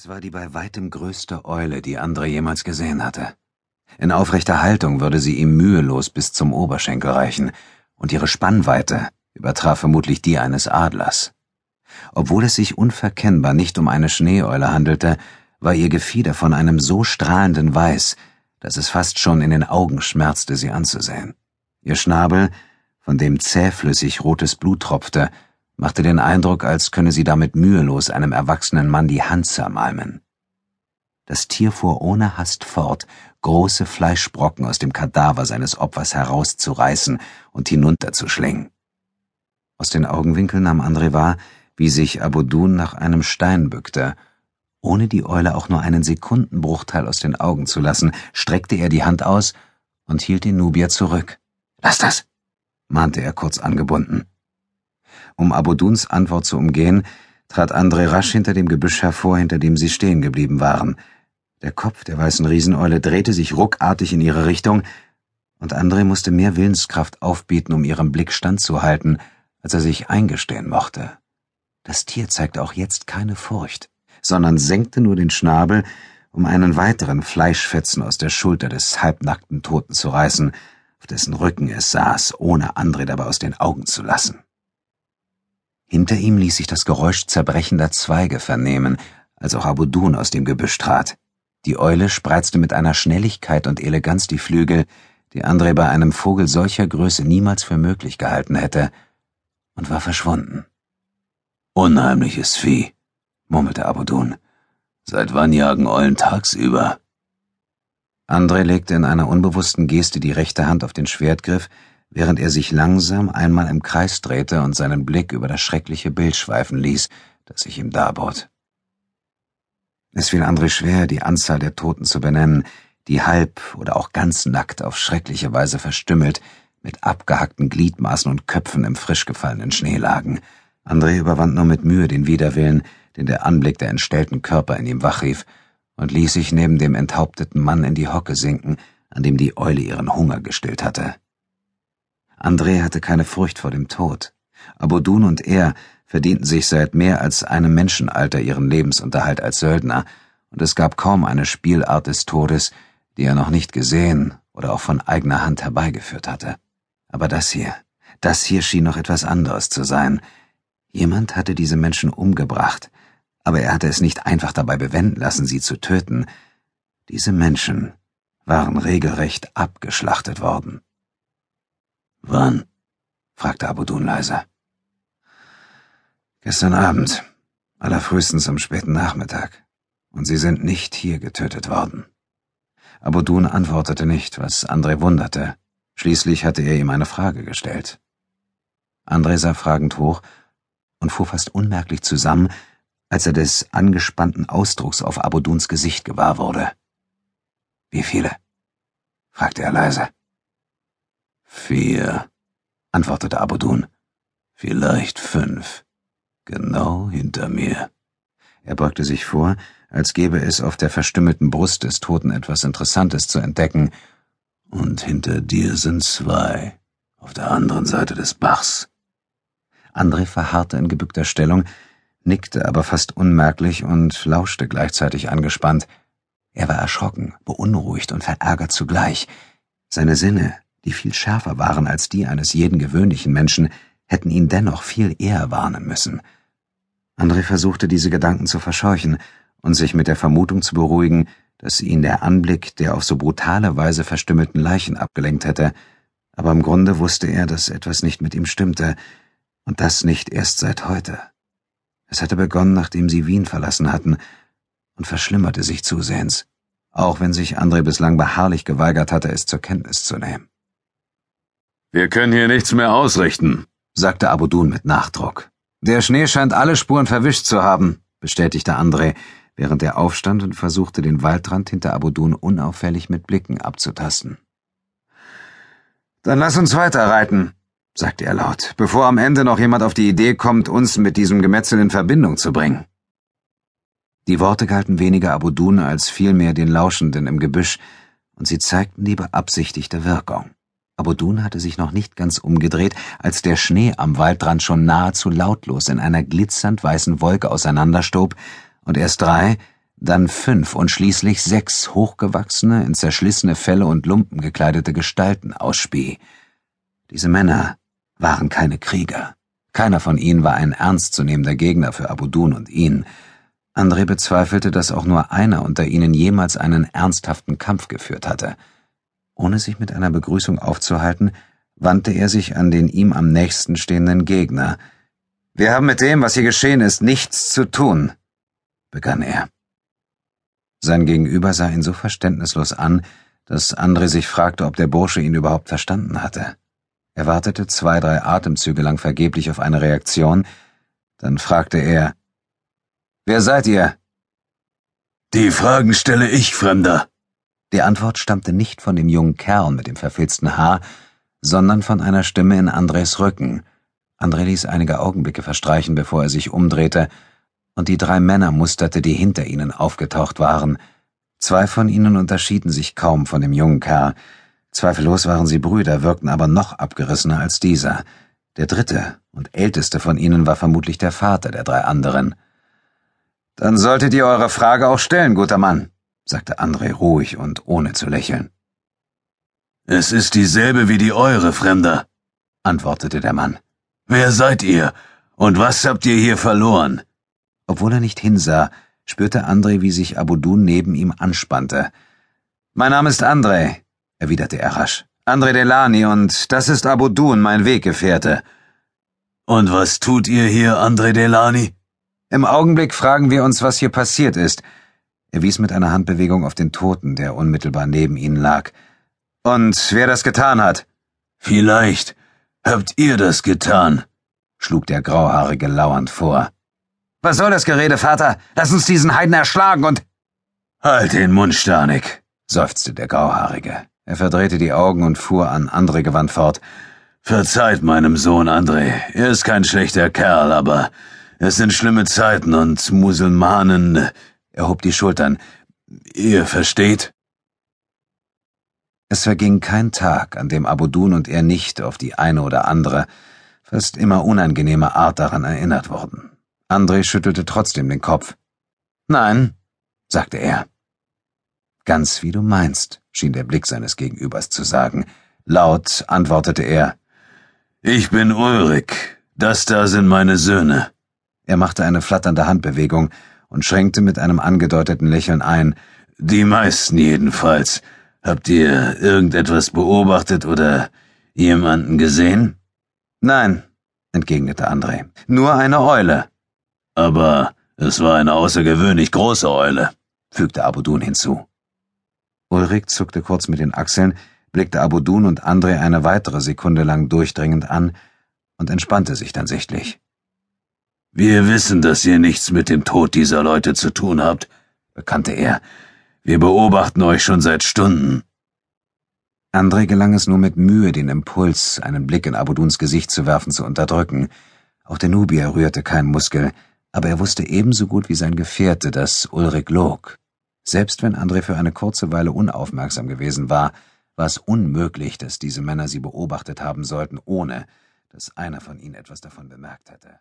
Es war die bei weitem größte Eule, die André jemals gesehen hatte. In aufrechter Haltung würde sie ihm mühelos bis zum Oberschenkel reichen, und ihre Spannweite übertraf vermutlich die eines Adlers. Obwohl es sich unverkennbar nicht um eine Schneeeule handelte, war ihr Gefieder von einem so strahlenden Weiß, dass es fast schon in den Augen schmerzte, sie anzusehen. Ihr Schnabel, von dem zähflüssig rotes Blut tropfte, machte den Eindruck, als könne sie damit mühelos einem erwachsenen Mann die Hand zermalmen. Das Tier fuhr ohne Hast fort, große Fleischbrocken aus dem Kadaver seines Opfers herauszureißen und hinunterzuschlingen. Aus den Augenwinkeln nahm André wahr, wie sich Abudun nach einem Stein bückte. Ohne die Eule auch nur einen Sekundenbruchteil aus den Augen zu lassen, streckte er die Hand aus und hielt den Nubier zurück. Lass das! mahnte er kurz angebunden. Um Abuduns Antwort zu umgehen, trat André rasch hinter dem Gebüsch hervor, hinter dem sie stehen geblieben waren. Der Kopf der weißen Rieseneule drehte sich ruckartig in ihre Richtung, und André musste mehr Willenskraft aufbieten, um ihrem Blick standzuhalten, als er sich eingestehen mochte. Das Tier zeigte auch jetzt keine Furcht, sondern senkte nur den Schnabel, um einen weiteren Fleischfetzen aus der Schulter des halbnackten Toten zu reißen, auf dessen Rücken es saß, ohne André dabei aus den Augen zu lassen. Hinter ihm ließ sich das Geräusch zerbrechender Zweige vernehmen, als auch Abudun aus dem Gebüsch trat. Die Eule spreizte mit einer Schnelligkeit und Eleganz die Flügel, die André bei einem Vogel solcher Größe niemals für möglich gehalten hätte, und war verschwunden. Unheimliches Vieh, murmelte Abudun. Seit wann jagen Eulen tagsüber? André legte in einer unbewussten Geste die rechte Hand auf den Schwertgriff, während er sich langsam einmal im Kreis drehte und seinen Blick über das schreckliche Bild schweifen ließ, das sich ihm darbot. Es fiel André schwer, die Anzahl der Toten zu benennen, die halb oder auch ganz nackt auf schreckliche Weise verstümmelt, mit abgehackten Gliedmaßen und Köpfen im frisch gefallenen Schnee lagen. André überwand nur mit Mühe den Widerwillen, den der Anblick der entstellten Körper in ihm wachrief, und ließ sich neben dem enthaupteten Mann in die Hocke sinken, an dem die Eule ihren Hunger gestillt hatte. André hatte keine Furcht vor dem Tod. Abudun und er verdienten sich seit mehr als einem Menschenalter ihren Lebensunterhalt als Söldner, und es gab kaum eine Spielart des Todes, die er noch nicht gesehen oder auch von eigener Hand herbeigeführt hatte. Aber das hier, das hier schien noch etwas anderes zu sein. Jemand hatte diese Menschen umgebracht, aber er hatte es nicht einfach dabei bewenden lassen, sie zu töten. Diese Menschen waren regelrecht abgeschlachtet worden. Wann? fragte Abudun leise. Gestern Abend, allerfrühestens am späten Nachmittag, und sie sind nicht hier getötet worden. Abudun antwortete nicht, was André wunderte. Schließlich hatte er ihm eine Frage gestellt. André sah fragend hoch und fuhr fast unmerklich zusammen, als er des angespannten Ausdrucks auf Abuduns Gesicht gewahr wurde. Wie viele? fragte er leise. Vier, antwortete Abudun. Vielleicht fünf. Genau hinter mir. Er beugte sich vor, als gäbe es auf der verstümmelten Brust des Toten etwas Interessantes zu entdecken. Und hinter dir sind zwei, auf der anderen Seite des Bachs. André verharrte in gebückter Stellung, nickte aber fast unmerklich und lauschte gleichzeitig angespannt. Er war erschrocken, beunruhigt und verärgert zugleich. Seine Sinne, die viel schärfer waren als die eines jeden gewöhnlichen Menschen, hätten ihn dennoch viel eher warnen müssen. André versuchte diese Gedanken zu verscheuchen und sich mit der Vermutung zu beruhigen, dass ihn der Anblick der auf so brutale Weise verstümmelten Leichen abgelenkt hätte, aber im Grunde wusste er, dass etwas nicht mit ihm stimmte, und das nicht erst seit heute. Es hatte begonnen, nachdem sie Wien verlassen hatten, und verschlimmerte sich zusehends, auch wenn sich André bislang beharrlich geweigert hatte, es zur Kenntnis zu nehmen. Wir können hier nichts mehr ausrichten, sagte Abudun mit Nachdruck. Der Schnee scheint alle Spuren verwischt zu haben, bestätigte André, während er aufstand und versuchte, den Waldrand hinter Abudun unauffällig mit Blicken abzutasten. Dann lass uns weiterreiten, sagte er laut, bevor am Ende noch jemand auf die Idee kommt, uns mit diesem Gemetzel in Verbindung zu bringen. Die Worte galten weniger Abudun als vielmehr den Lauschenden im Gebüsch, und sie zeigten die beabsichtigte Wirkung. Abudun hatte sich noch nicht ganz umgedreht, als der Schnee am Waldrand schon nahezu lautlos in einer glitzernd weißen Wolke auseinanderstob und erst drei, dann fünf und schließlich sechs hochgewachsene, in zerschlissene Felle und Lumpen gekleidete Gestalten ausspie. Diese Männer waren keine Krieger. Keiner von ihnen war ein ernstzunehmender Gegner für Abudun und ihn. André bezweifelte, dass auch nur einer unter ihnen jemals einen ernsthaften Kampf geführt hatte. Ohne sich mit einer Begrüßung aufzuhalten, wandte er sich an den ihm am nächsten stehenden Gegner. Wir haben mit dem, was hier geschehen ist, nichts zu tun, begann er. Sein Gegenüber sah ihn so verständnislos an, dass André sich fragte, ob der Bursche ihn überhaupt verstanden hatte. Er wartete zwei, drei Atemzüge lang vergeblich auf eine Reaktion, dann fragte er Wer seid ihr? Die Fragen stelle ich, Fremder. Die Antwort stammte nicht von dem jungen Kerl mit dem verfilzten Haar, sondern von einer Stimme in Andres Rücken. André ließ einige Augenblicke verstreichen, bevor er sich umdrehte, und die drei Männer musterte, die hinter ihnen aufgetaucht waren. Zwei von ihnen unterschieden sich kaum von dem jungen Kerl, Zweifellos waren sie Brüder, wirkten aber noch abgerissener als dieser. Der dritte und älteste von ihnen war vermutlich der Vater der drei anderen. Dann solltet ihr eure Frage auch stellen, guter Mann, sagte André ruhig und ohne zu lächeln. Es ist dieselbe wie die eure, Fremder, antwortete der Mann. Wer seid ihr und was habt ihr hier verloren? Obwohl er nicht hinsah, spürte André, wie sich Abudun neben ihm anspannte. Mein Name ist André, erwiderte er rasch. André Delani und das ist Abudun, mein Weggefährte. Und was tut ihr hier, André Delani? Im Augenblick fragen wir uns, was hier passiert ist. Er wies mit einer Handbewegung auf den Toten, der unmittelbar neben ihnen lag. Und wer das getan hat? Vielleicht habt ihr das getan, schlug der Grauhaarige lauernd vor. Was soll das Gerede, Vater? Lass uns diesen Heiden erschlagen und. Halt den Mund, Starnik, seufzte der Grauhaarige. Er verdrehte die Augen und fuhr an André gewandt fort. Verzeiht meinem Sohn André. Er ist kein schlechter Kerl, aber es sind schlimme Zeiten und Musulmanen. Er hob die Schultern. Ihr versteht? Es verging kein Tag, an dem Abudun und er nicht auf die eine oder andere, fast immer unangenehme Art daran erinnert wurden. André schüttelte trotzdem den Kopf. Nein, sagte er. Ganz wie du meinst, schien der Blick seines Gegenübers zu sagen. Laut antwortete er. Ich bin Ulrich. Das da sind meine Söhne. Er machte eine flatternde Handbewegung und schränkte mit einem angedeuteten Lächeln ein. Die meisten jedenfalls. Habt ihr irgendetwas beobachtet oder jemanden gesehen? Nein, entgegnete André. Nur eine Eule. Aber es war eine außergewöhnlich große Eule, fügte Abudun hinzu. Ulrich zuckte kurz mit den Achseln, blickte Abudun und André eine weitere Sekunde lang durchdringend an und entspannte sich dann sichtlich. Wir wissen, dass ihr nichts mit dem Tod dieser Leute zu tun habt, bekannte er. Wir beobachten euch schon seit Stunden. André gelang es nur mit Mühe, den Impuls, einen Blick in Abuduns Gesicht zu werfen, zu unterdrücken. Auch der Nubier rührte keinen Muskel, aber er wusste ebenso gut wie sein Gefährte, dass Ulrich log. Selbst wenn André für eine kurze Weile unaufmerksam gewesen war, war es unmöglich, dass diese Männer sie beobachtet haben sollten, ohne dass einer von ihnen etwas davon bemerkt hätte.